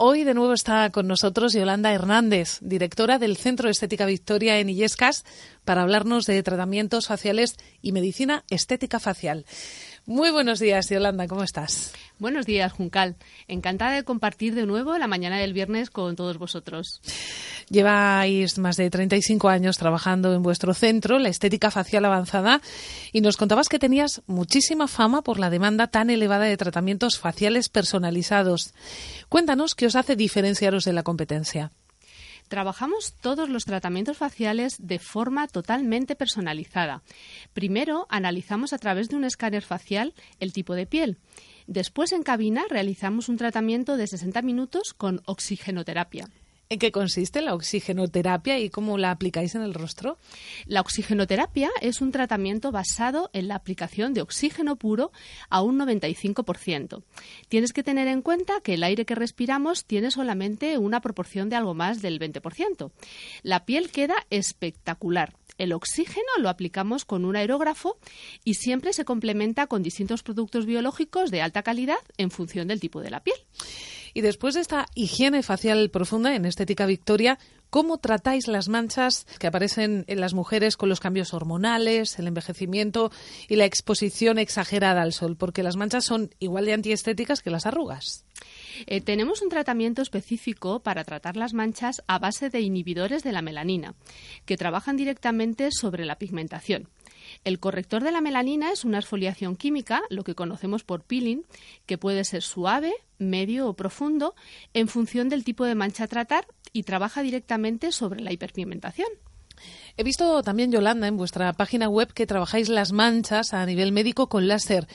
Hoy de nuevo está con nosotros Yolanda Hernández, directora del Centro Estética Victoria en Illescas, para hablarnos de tratamientos faciales y medicina estética facial. Muy buenos días, Yolanda, ¿cómo estás? Buenos días, Juncal. Encantada de compartir de nuevo la mañana del viernes con todos vosotros. Lleváis más de 35 años trabajando en vuestro centro, la estética facial avanzada, y nos contabas que tenías muchísima fama por la demanda tan elevada de tratamientos faciales personalizados. Cuéntanos qué os hace diferenciaros de la competencia. Trabajamos todos los tratamientos faciales de forma totalmente personalizada. Primero, analizamos a través de un escáner facial el tipo de piel. Después, en cabina, realizamos un tratamiento de 60 minutos con oxigenoterapia. ¿En qué consiste la oxigenoterapia y cómo la aplicáis en el rostro? La oxigenoterapia es un tratamiento basado en la aplicación de oxígeno puro a un 95%. Tienes que tener en cuenta que el aire que respiramos tiene solamente una proporción de algo más del 20%. La piel queda espectacular. El oxígeno lo aplicamos con un aerógrafo y siempre se complementa con distintos productos biológicos de alta calidad en función del tipo de la piel. Y después de esta higiene facial profunda en Estética Victoria, ¿cómo tratáis las manchas que aparecen en las mujeres con los cambios hormonales, el envejecimiento y la exposición exagerada al sol? Porque las manchas son igual de antiestéticas que las arrugas. Eh, tenemos un tratamiento específico para tratar las manchas a base de inhibidores de la melanina, que trabajan directamente sobre la pigmentación. El corrector de la melanina es una exfoliación química, lo que conocemos por peeling, que puede ser suave, medio o profundo en función del tipo de mancha a tratar y trabaja directamente sobre la hiperpigmentación. He visto también, Yolanda, en vuestra página web que trabajáis las manchas a nivel médico con láser.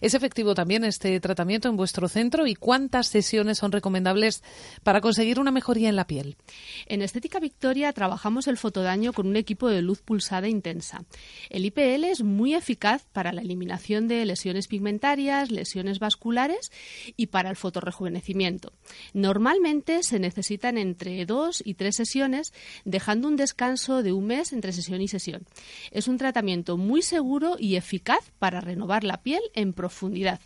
¿Es efectivo también este tratamiento en vuestro centro y cuántas sesiones son recomendables para conseguir una mejoría en la piel? En Estética Victoria trabajamos el fotodaño con un equipo de luz pulsada intensa. El IPL es muy eficaz para la eliminación de lesiones pigmentarias, lesiones vasculares y para el fotorrejuvenecimiento. Normalmente se necesitan entre dos y tres sesiones, dejando un descanso de un mes entre sesión y sesión. Es un tratamiento muy seguro y eficaz para renovar la piel en profundidad.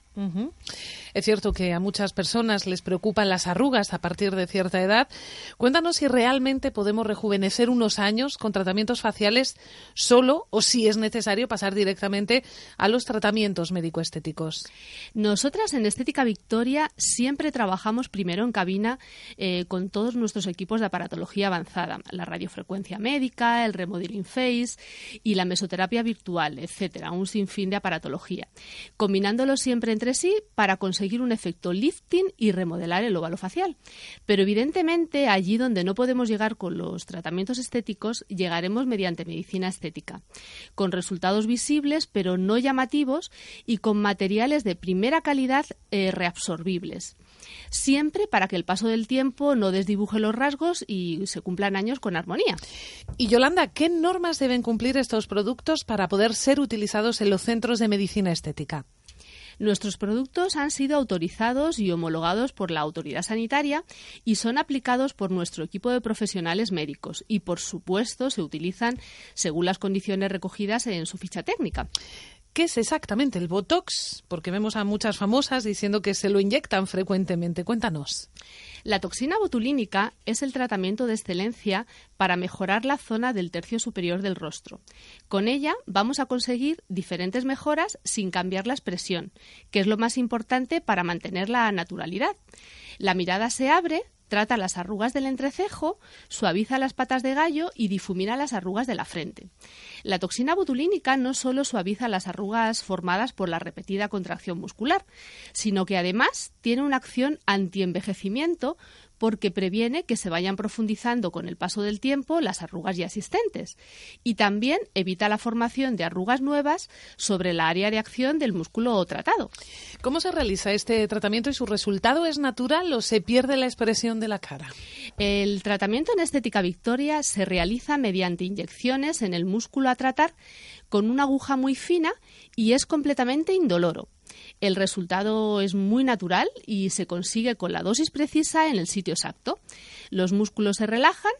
Es cierto que a muchas personas les preocupan las arrugas a partir de cierta edad. Cuéntanos si realmente podemos rejuvenecer unos años con tratamientos faciales solo o si es necesario pasar directamente a los tratamientos médico-estéticos. Nosotras en Estética Victoria siempre trabajamos primero en cabina eh, con todos nuestros equipos de aparatología avanzada, la radiofrecuencia médica, el remodeling face y la mesoterapia virtual, etcétera, un sinfín de aparatología, combinándolo siempre entre sí para conseguir un efecto lifting y remodelar el óvalo facial. Pero evidentemente allí donde no podemos llegar con los tratamientos estéticos, llegaremos mediante medicina estética, con resultados visibles pero no llamativos y con materiales de primera calidad eh, reabsorbibles siempre para que el paso del tiempo no desdibuje los rasgos y se cumplan años con armonía. Y Yolanda, ¿qué normas deben cumplir estos productos para poder ser utilizados en los centros de medicina estética? Nuestros productos han sido autorizados y homologados por la autoridad sanitaria y son aplicados por nuestro equipo de profesionales médicos y, por supuesto, se utilizan según las condiciones recogidas en su ficha técnica. ¿Qué es exactamente el Botox? Porque vemos a muchas famosas diciendo que se lo inyectan frecuentemente. Cuéntanos. La toxina botulínica es el tratamiento de excelencia para mejorar la zona del tercio superior del rostro. Con ella vamos a conseguir diferentes mejoras sin cambiar la expresión, que es lo más importante para mantener la naturalidad. La mirada se abre, Trata las arrugas del entrecejo, suaviza las patas de gallo y difumina las arrugas de la frente. La toxina botulínica no solo suaviza las arrugas formadas por la repetida contracción muscular, sino que además tiene una acción antienvejecimiento porque previene que se vayan profundizando con el paso del tiempo las arrugas ya existentes y también evita la formación de arrugas nuevas sobre la área de acción del músculo tratado. ¿Cómo se realiza este tratamiento y su resultado es natural o se pierde la expresión de la cara? El tratamiento en estética Victoria se realiza mediante inyecciones en el músculo a tratar con una aguja muy fina y es completamente indoloro. El resultado es muy natural y se consigue con la dosis precisa en el sitio exacto. Los músculos se relajan,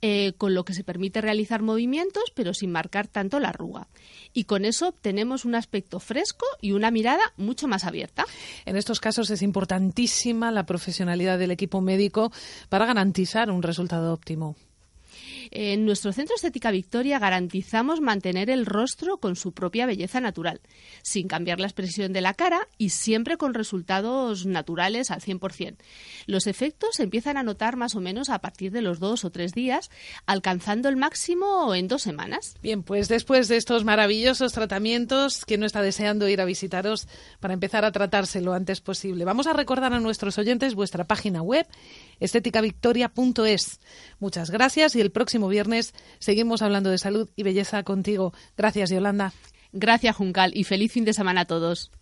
eh, con lo que se permite realizar movimientos, pero sin marcar tanto la arruga. Y con eso obtenemos un aspecto fresco y una mirada mucho más abierta. En estos casos es importantísima la profesionalidad del equipo médico para garantizar un resultado óptimo. En nuestro Centro Estética Victoria garantizamos mantener el rostro con su propia belleza natural, sin cambiar la expresión de la cara y siempre con resultados naturales al 100%. Los efectos empiezan a notar más o menos a partir de los dos o tres días, alcanzando el máximo en dos semanas. Bien, pues después de estos maravillosos tratamientos, ¿quién no está deseando ir a visitaros para empezar a tratarse lo antes posible? Vamos a recordar a nuestros oyentes vuestra página web, estéticavictoria.es. Muchas gracias y el próximo próximo viernes seguimos hablando de salud y belleza contigo. Gracias, Yolanda. Gracias, Juncal, y feliz fin de semana a todos.